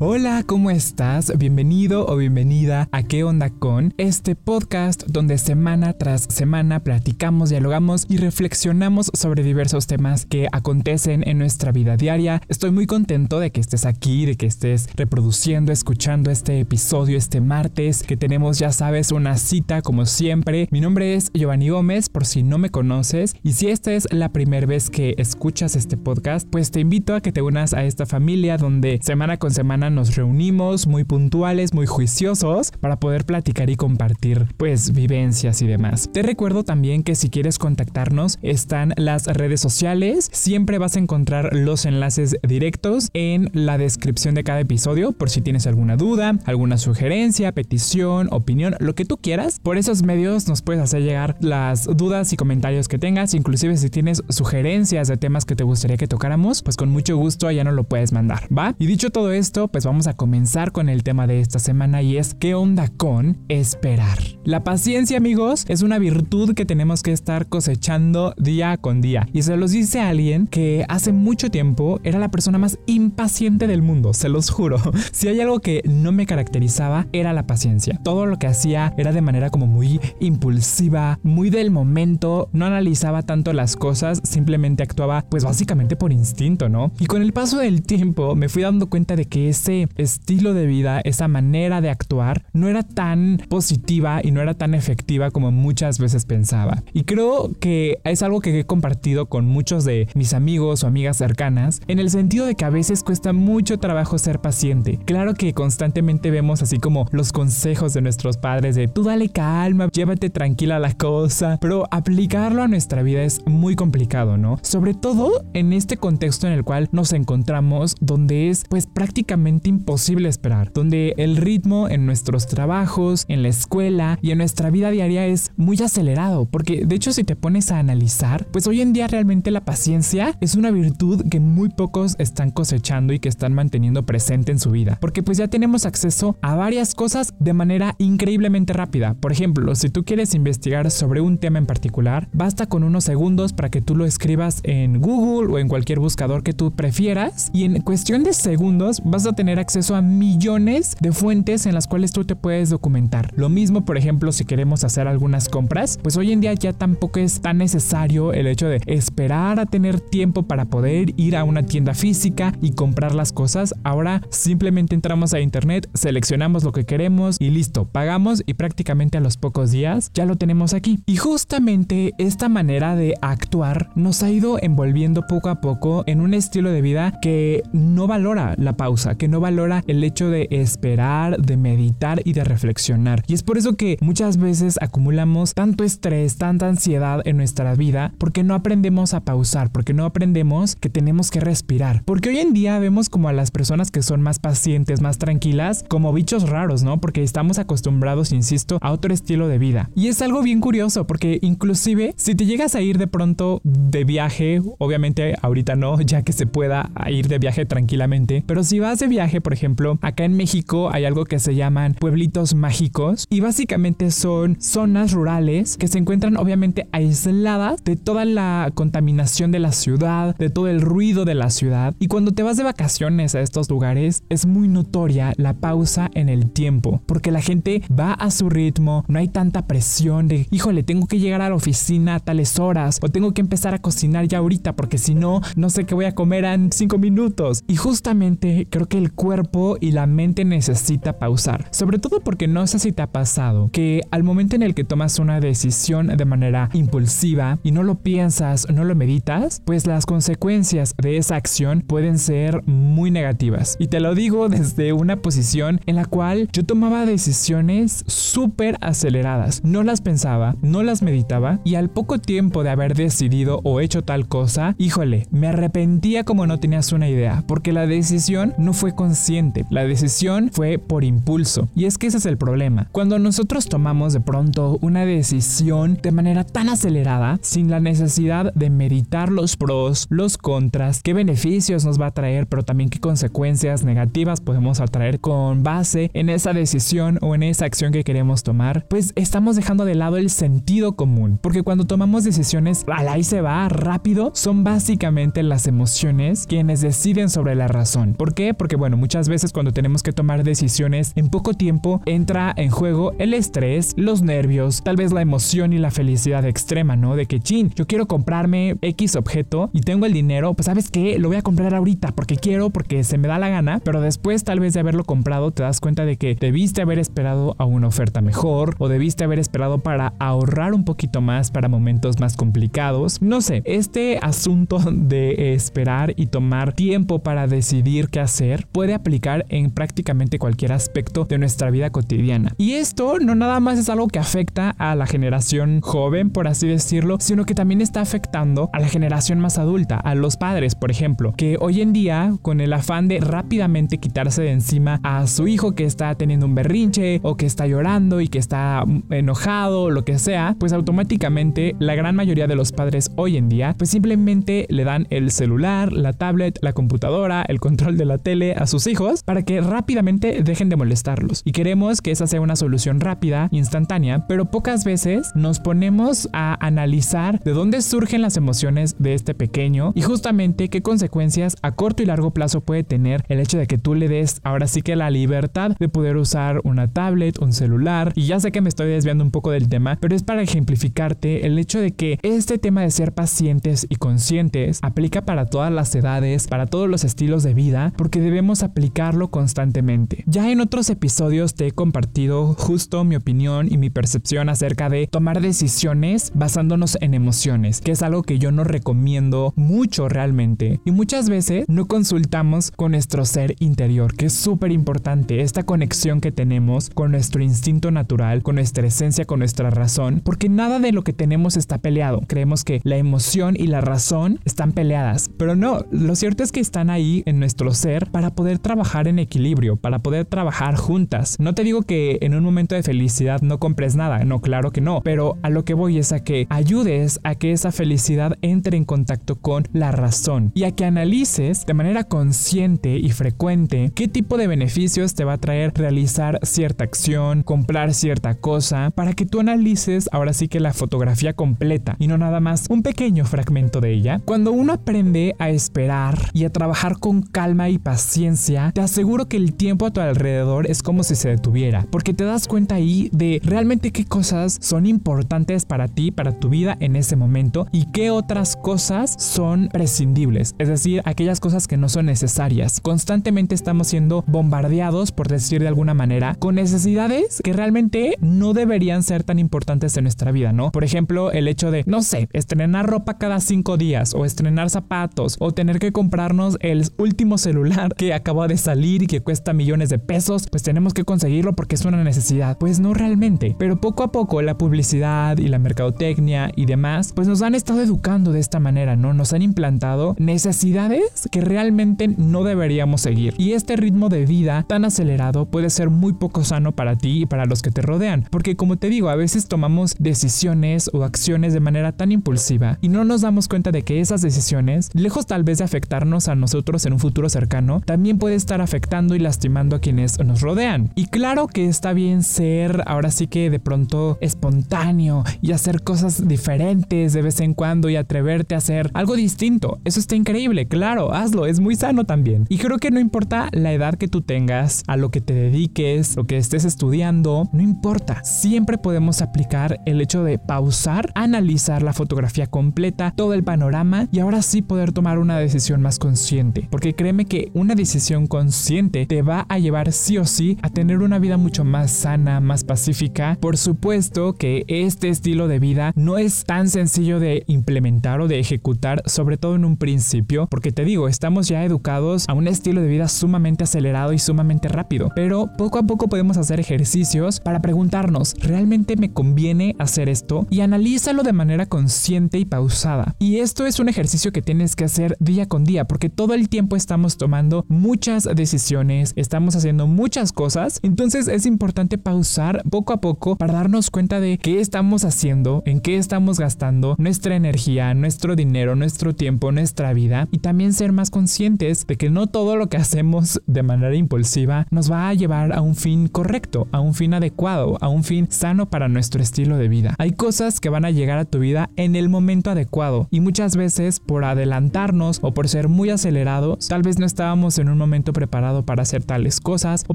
Hola, ¿cómo estás? Bienvenido o bienvenida a ¿Qué onda con? Este podcast donde semana tras semana platicamos, dialogamos y reflexionamos sobre diversos temas que acontecen en nuestra vida diaria. Estoy muy contento de que estés aquí, de que estés reproduciendo, escuchando este episodio este martes, que tenemos, ya sabes, una cita como siempre. Mi nombre es Giovanni Gómez, por si no me conoces, y si esta es la primera vez que escuchas este podcast, pues te invito a que te unas a esta familia donde semana con semana nos reunimos muy puntuales, muy juiciosos para poder platicar y compartir pues vivencias y demás. Te recuerdo también que si quieres contactarnos están las redes sociales, siempre vas a encontrar los enlaces directos en la descripción de cada episodio por si tienes alguna duda, alguna sugerencia, petición, opinión, lo que tú quieras. Por esos medios nos puedes hacer llegar las dudas y comentarios que tengas, inclusive si tienes sugerencias de temas que te gustaría que tocáramos, pues con mucho gusto allá nos lo puedes mandar, ¿va? Y dicho todo esto, pues pues vamos a comenzar con el tema de esta semana y es ¿qué onda con esperar? La paciencia, amigos, es una virtud que tenemos que estar cosechando día con día. Y se los dice alguien que hace mucho tiempo era la persona más impaciente del mundo, se los juro. Si hay algo que no me caracterizaba, era la paciencia. Todo lo que hacía era de manera como muy impulsiva, muy del momento, no analizaba tanto las cosas, simplemente actuaba pues básicamente por instinto, ¿no? Y con el paso del tiempo me fui dando cuenta de que es estilo de vida, esa manera de actuar, no era tan positiva y no era tan efectiva como muchas veces pensaba. Y creo que es algo que he compartido con muchos de mis amigos o amigas cercanas, en el sentido de que a veces cuesta mucho trabajo ser paciente. Claro que constantemente vemos así como los consejos de nuestros padres de tú dale calma, llévate tranquila la cosa, pero aplicarlo a nuestra vida es muy complicado, ¿no? Sobre todo en este contexto en el cual nos encontramos, donde es pues prácticamente imposible esperar, donde el ritmo en nuestros trabajos, en la escuela y en nuestra vida diaria es muy acelerado, porque de hecho si te pones a analizar, pues hoy en día realmente la paciencia es una virtud que muy pocos están cosechando y que están manteniendo presente en su vida, porque pues ya tenemos acceso a varias cosas de manera increíblemente rápida. Por ejemplo, si tú quieres investigar sobre un tema en particular, basta con unos segundos para que tú lo escribas en Google o en cualquier buscador que tú prefieras y en cuestión de segundos vas a tener acceso a millones de fuentes en las cuales tú te puedes documentar. Lo mismo, por ejemplo, si queremos hacer algunas compras, pues hoy en día ya tampoco es tan necesario el hecho de esperar a tener tiempo para poder ir a una tienda física y comprar las cosas. Ahora simplemente entramos a internet, seleccionamos lo que queremos y listo, pagamos y prácticamente a los pocos días ya lo tenemos aquí. Y justamente esta manera de actuar nos ha ido envolviendo poco a poco en un estilo de vida que no valora la pausa, no valora el hecho de esperar, de meditar y de reflexionar. Y es por eso que muchas veces acumulamos tanto estrés, tanta ansiedad en nuestra vida, porque no aprendemos a pausar, porque no aprendemos que tenemos que respirar. Porque hoy en día vemos como a las personas que son más pacientes, más tranquilas, como bichos raros, ¿no? Porque estamos acostumbrados, insisto, a otro estilo de vida. Y es algo bien curioso, porque inclusive si te llegas a ir de pronto de viaje, obviamente ahorita no, ya que se pueda ir de viaje tranquilamente, pero si vas de viaje, por ejemplo, acá en México hay algo que se llaman pueblitos mágicos y básicamente son zonas rurales que se encuentran obviamente aisladas de toda la contaminación de la ciudad, de todo el ruido de la ciudad. Y cuando te vas de vacaciones a estos lugares es muy notoria la pausa en el tiempo, porque la gente va a su ritmo, no hay tanta presión de, híjole, tengo que llegar a la oficina a tales horas o tengo que empezar a cocinar ya ahorita porque si no, no sé qué voy a comer en cinco minutos. Y justamente creo que el cuerpo y la mente necesita pausar. Sobre todo porque no sé si te ha pasado que al momento en el que tomas una decisión de manera impulsiva y no lo piensas, no lo meditas, pues las consecuencias de esa acción pueden ser muy negativas. Y te lo digo desde una posición en la cual yo tomaba decisiones súper aceleradas. No las pensaba, no las meditaba y al poco tiempo de haber decidido o hecho tal cosa, híjole, me arrepentía como no tenías una idea, porque la decisión no fue consciente, la decisión fue por impulso. Y es que ese es el problema. Cuando nosotros tomamos de pronto una decisión de manera tan acelerada, sin la necesidad de meditar los pros, los contras, qué beneficios nos va a traer, pero también qué consecuencias negativas podemos atraer con base en esa decisión o en esa acción que queremos tomar, pues estamos dejando de lado el sentido común. Porque cuando tomamos decisiones al ahí se va rápido, son básicamente las emociones quienes deciden sobre la razón. ¿Por qué? Porque bueno, bueno, muchas veces cuando tenemos que tomar decisiones en poco tiempo entra en juego el estrés, los nervios, tal vez la emoción y la felicidad extrema, ¿no? De que, chin, yo quiero comprarme X objeto y tengo el dinero, pues sabes qué, lo voy a comprar ahorita porque quiero, porque se me da la gana, pero después tal vez de haberlo comprado te das cuenta de que debiste haber esperado a una oferta mejor o debiste haber esperado para ahorrar un poquito más para momentos más complicados. No sé, este asunto de esperar y tomar tiempo para decidir qué hacer puede aplicar en prácticamente cualquier aspecto de nuestra vida cotidiana. Y esto no nada más es algo que afecta a la generación joven, por así decirlo, sino que también está afectando a la generación más adulta, a los padres, por ejemplo, que hoy en día, con el afán de rápidamente quitarse de encima a su hijo que está teniendo un berrinche o que está llorando y que está enojado, lo que sea, pues automáticamente la gran mayoría de los padres hoy en día, pues simplemente le dan el celular, la tablet, la computadora, el control de la tele sus hijos para que rápidamente dejen de molestarlos. Y queremos que esa sea una solución rápida, instantánea, pero pocas veces nos ponemos a analizar de dónde surgen las emociones de este pequeño y justamente qué consecuencias a corto y largo plazo puede tener el hecho de que tú le des ahora sí que la libertad de poder usar una tablet, un celular. Y ya sé que me estoy desviando un poco del tema, pero es para ejemplificarte el hecho de que este tema de ser pacientes y conscientes aplica para todas las edades, para todos los estilos de vida, porque debemos aplicarlo constantemente. Ya en otros episodios te he compartido justo mi opinión y mi percepción acerca de tomar decisiones basándonos en emociones, que es algo que yo no recomiendo mucho realmente. Y muchas veces no consultamos con nuestro ser interior, que es súper importante, esta conexión que tenemos con nuestro instinto natural, con nuestra esencia, con nuestra razón, porque nada de lo que tenemos está peleado. Creemos que la emoción y la razón están peleadas, pero no, lo cierto es que están ahí en nuestro ser para poder trabajar en equilibrio, para poder trabajar juntas. No te digo que en un momento de felicidad no compres nada, no, claro que no, pero a lo que voy es a que ayudes a que esa felicidad entre en contacto con la razón y a que analices de manera consciente y frecuente qué tipo de beneficios te va a traer realizar cierta acción, comprar cierta cosa, para que tú analices ahora sí que la fotografía completa y no nada más un pequeño fragmento de ella. Cuando uno aprende a esperar y a trabajar con calma y paciencia, te aseguro que el tiempo a tu alrededor es como si se detuviera, porque te das cuenta ahí de realmente qué cosas son importantes para ti, para tu vida en ese momento y qué otras cosas son prescindibles, es decir, aquellas cosas que no son necesarias. Constantemente estamos siendo bombardeados, por decir de alguna manera, con necesidades que realmente no deberían ser tan importantes en nuestra vida, ¿no? Por ejemplo, el hecho de, no sé, estrenar ropa cada cinco días o estrenar zapatos o tener que comprarnos el último celular que acaba de salir y que cuesta millones de pesos, pues tenemos que conseguirlo porque es una necesidad. Pues no realmente, pero poco a poco la publicidad y la mercadotecnia y demás, pues nos han estado educando de esta manera, ¿no? Nos han implantado necesidades que realmente no deberíamos seguir. Y este ritmo de vida tan acelerado puede ser muy poco sano para ti y para los que te rodean, porque como te digo, a veces tomamos decisiones o acciones de manera tan impulsiva y no nos damos cuenta de que esas decisiones, lejos tal vez de afectarnos a nosotros en un futuro cercano, también puede estar afectando y lastimando a quienes nos rodean. Y claro que está bien ser ahora sí que de pronto espontáneo y hacer cosas diferentes de vez en cuando y atreverte a hacer algo distinto. Eso está increíble, claro, hazlo, es muy sano también. Y creo que no importa la edad que tú tengas, a lo que te dediques, lo que estés estudiando, no importa. Siempre podemos aplicar el hecho de pausar, analizar la fotografía completa, todo el panorama y ahora sí poder tomar una decisión más consciente. Porque créeme que una decisión consciente te va a llevar sí o sí a tener una vida mucho más sana, más pacífica. Por supuesto que este estilo de vida no es tan sencillo de implementar o de ejecutar, sobre todo en un principio, porque te digo, estamos ya educados a un estilo de vida sumamente acelerado y sumamente rápido. Pero poco a poco podemos hacer ejercicios para preguntarnos, ¿realmente me conviene hacer esto? Y analízalo de manera consciente y pausada. Y esto es un ejercicio que tienes que hacer día con día, porque todo el tiempo estamos tomando muchas decisiones, estamos haciendo muchas cosas, entonces es importante pausar poco a poco para darnos cuenta de qué estamos haciendo, en qué estamos gastando nuestra energía, nuestro dinero, nuestro tiempo, nuestra vida y también ser más conscientes de que no todo lo que hacemos de manera impulsiva nos va a llevar a un fin correcto, a un fin adecuado, a un fin sano para nuestro estilo de vida. Hay cosas que van a llegar a tu vida en el momento adecuado y muchas veces por adelantarnos o por ser muy acelerados, tal vez no estábamos en un momento preparado para hacer tales cosas o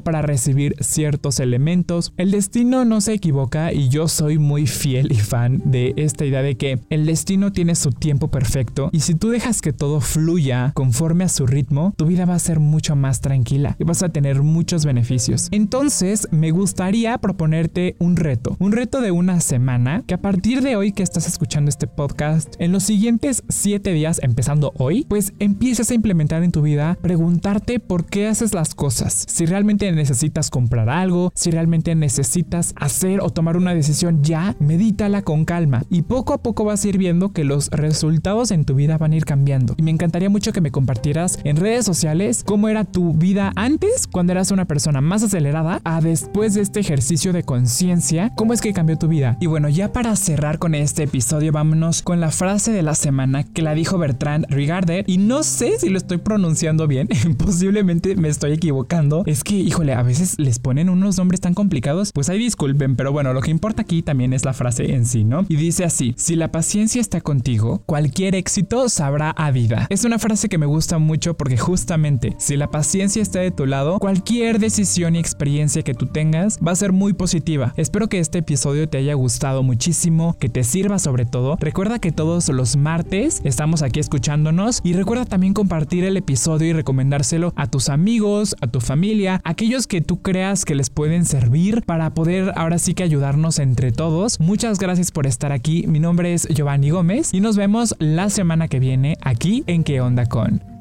para recibir ciertos elementos. El destino no se equivoca y yo soy muy fiel y fan de esta idea de que el destino tiene su tiempo perfecto y si tú dejas que todo fluya conforme a su ritmo, tu vida va a ser mucho más tranquila y vas a tener muchos beneficios. Entonces, me gustaría proponerte un reto, un reto de una semana que a partir de hoy que estás escuchando este podcast, en los siguientes 7 días, empezando hoy, pues empieces a implementar en tu vida, preguntarte por qué haces las cosas, si realmente necesitas comprar algo, si realmente necesitas hacer o tomar una decisión ya, medítala con calma y poco a poco vas a ir viendo que los resultados en tu vida van a ir cambiando. Y me encantaría mucho que me compartieras en redes sociales cómo era tu vida antes, cuando eras una persona más acelerada, a después de este ejercicio de conciencia, cómo es que cambió tu vida. Y bueno, ya para cerrar con este episodio, vámonos con la frase de la semana que la dijo Bertrand Rigarder. Y no sé si lo estoy pronunciando bien, posiblemente me estoy equivocando. Es que, híjole, a veces les ponen unos nombres tan complicados, pues ahí disculpen, pero bueno, lo que importa aquí también es la frase en sí, ¿no? Y dice así, si la paciencia está contigo, cualquier éxito sabrá a vida. Es una frase que me gusta mucho porque justamente si la paciencia está de tu lado, cualquier decisión y experiencia que tú tengas va a ser muy positiva. Espero que este episodio te haya gustado muchísimo, que te sirva sobre todo. Recuerda que todos los martes estamos aquí escuchándonos y recuerda también compartir el episodio y recomendárselo a tus amigos, a tu familia, aquellos que tú creas que les pueden servir para poder ahora sí que ayudarnos entre todos. Muchas gracias por estar aquí. Mi nombre es Giovanni Gómez y nos vemos la semana que viene aquí en ¿Qué onda con?